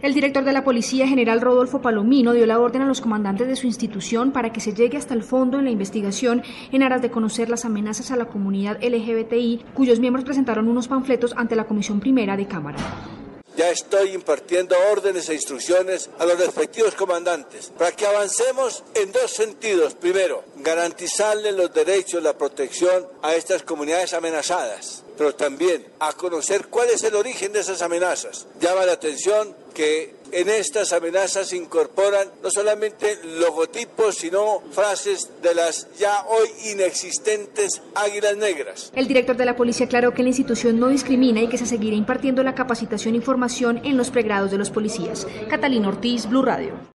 El director de la Policía General Rodolfo Palomino dio la orden a los comandantes de su institución para que se llegue hasta el fondo en la investigación en aras de conocer las amenazas a la comunidad LGBTI, cuyos miembros presentaron unos panfletos ante la Comisión Primera de Cámara. Ya estoy impartiendo órdenes e instrucciones a los respectivos comandantes para que avancemos en dos sentidos. Primero, garantizarle los derechos, la protección a estas comunidades amenazadas, pero también a conocer cuál es el origen de esas amenazas. Llama la atención que en estas amenazas incorporan no solamente logotipos, sino frases de las ya hoy inexistentes águilas negras. El director de la policía aclaró que la institución no discrimina y que se seguirá impartiendo la capacitación e información en los pregrados de los policías. Catalina Ortiz, Blue Radio.